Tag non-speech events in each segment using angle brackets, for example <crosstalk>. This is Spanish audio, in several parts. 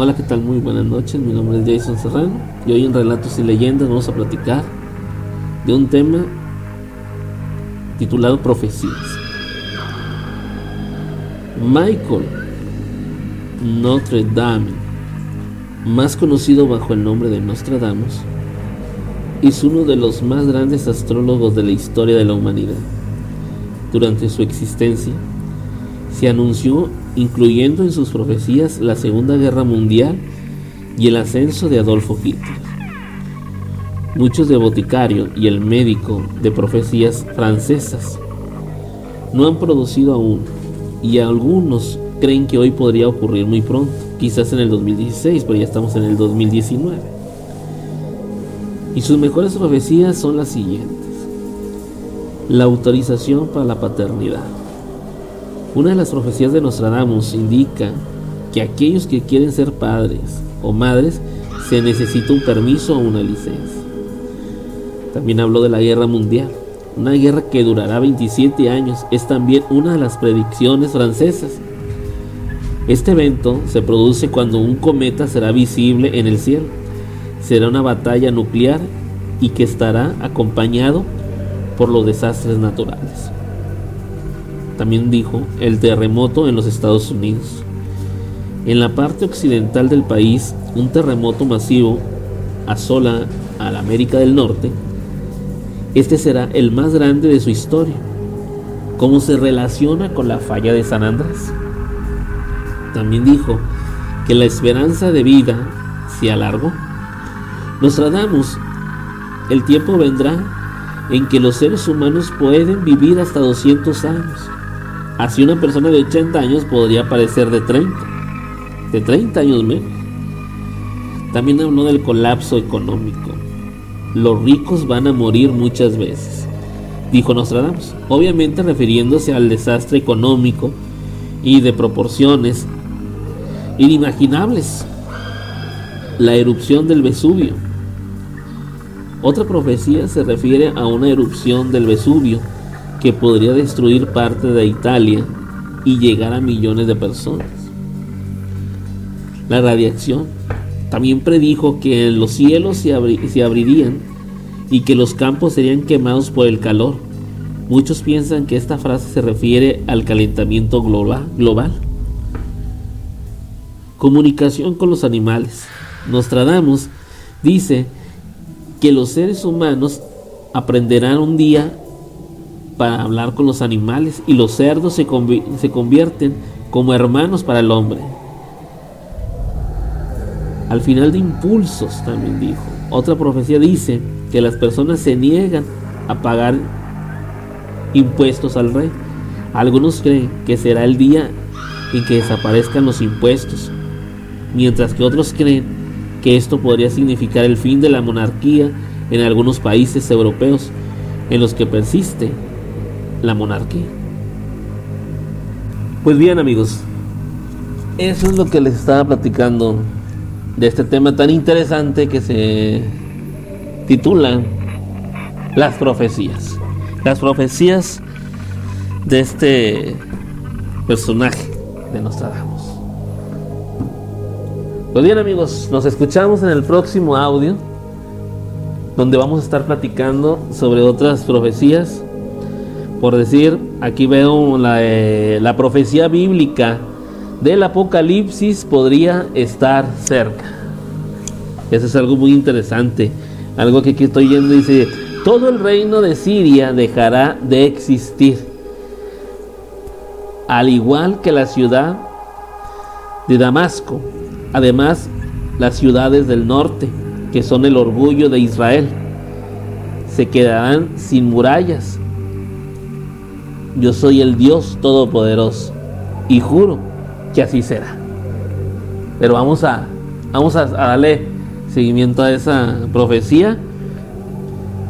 Hola, ¿qué tal? Muy buenas noches. Mi nombre es Jason Serrano y hoy en Relatos y Leyendas vamos a platicar de un tema titulado Profecías. Michael Notre Dame, más conocido bajo el nombre de Nostradamus, es uno de los más grandes astrólogos de la historia de la humanidad. Durante su existencia, se anunció, incluyendo en sus profecías, la Segunda Guerra Mundial y el ascenso de Adolfo Hitler. Muchos de Boticario y el médico de profecías francesas no han producido aún y algunos creen que hoy podría ocurrir muy pronto, quizás en el 2016, pero ya estamos en el 2019. Y sus mejores profecías son las siguientes. La autorización para la paternidad. Una de las profecías de Nostradamus indica que aquellos que quieren ser padres o madres se necesita un permiso o una licencia. También habló de la guerra mundial, una guerra que durará 27 años. Es también una de las predicciones francesas. Este evento se produce cuando un cometa será visible en el cielo será una batalla nuclear y que estará acompañado por los desastres naturales. También dijo el terremoto en los Estados Unidos. En la parte occidental del país, un terremoto masivo asola a la América del Norte. Este será el más grande de su historia. ¿Cómo se relaciona con la falla de San Andrés? También dijo que la esperanza de vida se alargó Nostradamus, el tiempo vendrá en que los seres humanos pueden vivir hasta 200 años. Así una persona de 80 años podría parecer de 30, de 30 años menos. También habló del colapso económico. Los ricos van a morir muchas veces, dijo Nostradamus, obviamente refiriéndose al desastre económico y de proporciones inimaginables. La erupción del Vesubio otra profecía se refiere a una erupción del Vesubio que podría destruir parte de Italia y llegar a millones de personas. La radiación también predijo que los cielos se, abrirían y que los campos serían quemados por el calor. Muchos piensan que esta frase se refiere al calentamiento global. Comunicación con los animales. Nostradamus dice que los seres humanos aprenderán un día para hablar con los animales y los cerdos se, se convierten como hermanos para el hombre. Al final de impulsos también dijo. Otra profecía dice que las personas se niegan a pagar impuestos al rey. Algunos creen que será el día en que desaparezcan los impuestos, mientras que otros creen que esto podría significar el fin de la monarquía en algunos países europeos en los que persiste la monarquía. Pues bien amigos, eso es lo que les estaba platicando de este tema tan interesante que se titula Las profecías. Las profecías de este personaje de Nostradamus. Pues bien amigos, nos escuchamos en el próximo audio donde vamos a estar platicando sobre otras profecías. Por decir, aquí veo la, eh, la profecía bíblica del Apocalipsis podría estar cerca. Eso es algo muy interesante. Algo que aquí estoy viendo dice, todo el reino de Siria dejará de existir. Al igual que la ciudad de Damasco Además, las ciudades del norte, que son el orgullo de Israel, se quedarán sin murallas. Yo soy el Dios Todopoderoso y juro que así será. Pero vamos a, vamos a, darle seguimiento a esa profecía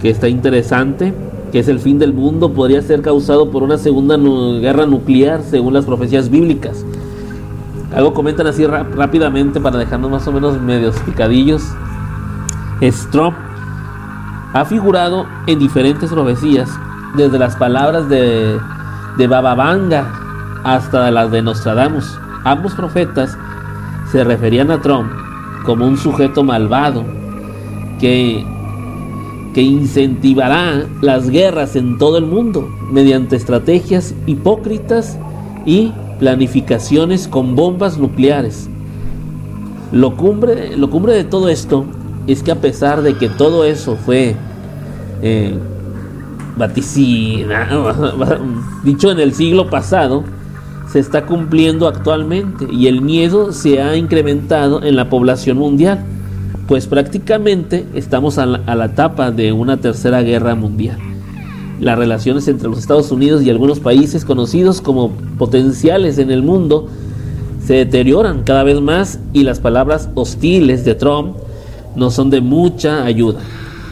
que está interesante, que es el fin del mundo, podría ser causado por una segunda guerra nuclear según las profecías bíblicas. Algo comentan así rápidamente para dejarnos más o menos medios picadillos. Strop ha figurado en diferentes profecías, desde las palabras de, de Bababanga hasta las de Nostradamus. Ambos profetas se referían a Trump como un sujeto malvado que, que incentivará las guerras en todo el mundo mediante estrategias hipócritas y planificaciones con bombas nucleares. Lo cumbre, lo cumbre de todo esto es que a pesar de que todo eso fue eh, vaticina, <laughs> dicho en el siglo pasado, se está cumpliendo actualmente y el miedo se ha incrementado en la población mundial, pues prácticamente estamos a la, a la etapa de una tercera guerra mundial. Las relaciones entre los Estados Unidos y algunos países conocidos como potenciales en el mundo se deterioran cada vez más y las palabras hostiles de Trump no son de mucha ayuda.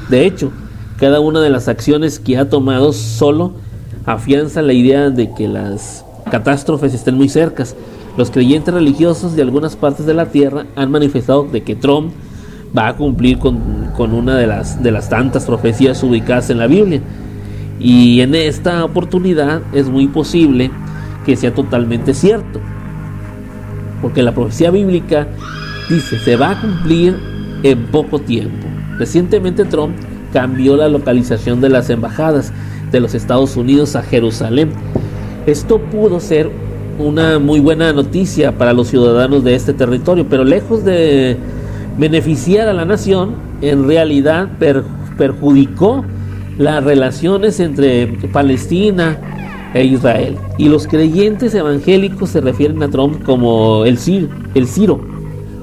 De hecho, cada una de las acciones que ha tomado solo afianza la idea de que las catástrofes estén muy cercas. Los creyentes religiosos de algunas partes de la tierra han manifestado de que Trump va a cumplir con, con una de las, de las tantas profecías ubicadas en la Biblia. Y en esta oportunidad es muy posible que sea totalmente cierto. Porque la profecía bíblica dice, se va a cumplir en poco tiempo. Recientemente Trump cambió la localización de las embajadas de los Estados Unidos a Jerusalén. Esto pudo ser una muy buena noticia para los ciudadanos de este territorio, pero lejos de beneficiar a la nación, en realidad per perjudicó las relaciones entre Palestina e Israel. Y los creyentes evangélicos se refieren a Trump como el, Ciro, el Ciro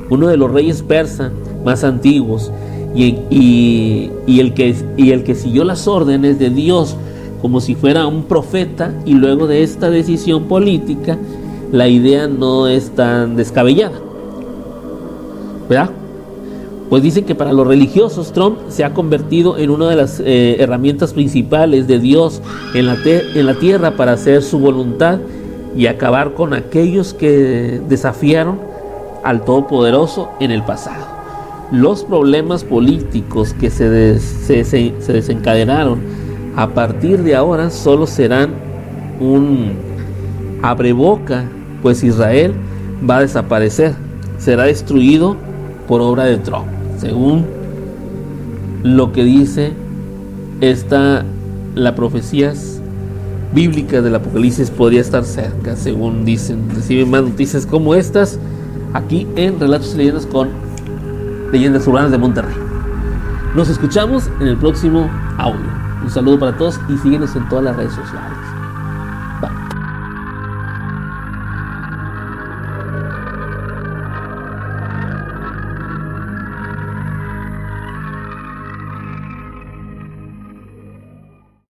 uno de los reyes persas más antiguos y, el que, siguió las órdenes de Dios como si fuera un profeta y luego de esta decisión política la idea no es tan descabellada. ¿Verdad? Pues dice que para los religiosos Trump se ha convertido en una de las eh, herramientas principales de Dios en la tierra para hacer su voluntad y acabar con aquellos que desafiaron al Todopoderoso en el pasado. Los problemas políticos que se, des se, se, se desencadenaron a partir de ahora solo serán un abreboca, pues Israel va a desaparecer, será destruido por obra de Trump según lo que dice esta la profecías bíblicas del Apocalipsis podría estar cerca, según dicen. Reciben más noticias como estas aquí en Relatos y Leyendas con Leyendas Urbanas de Monterrey. Nos escuchamos en el próximo audio. Un saludo para todos y síguenos en todas las redes sociales.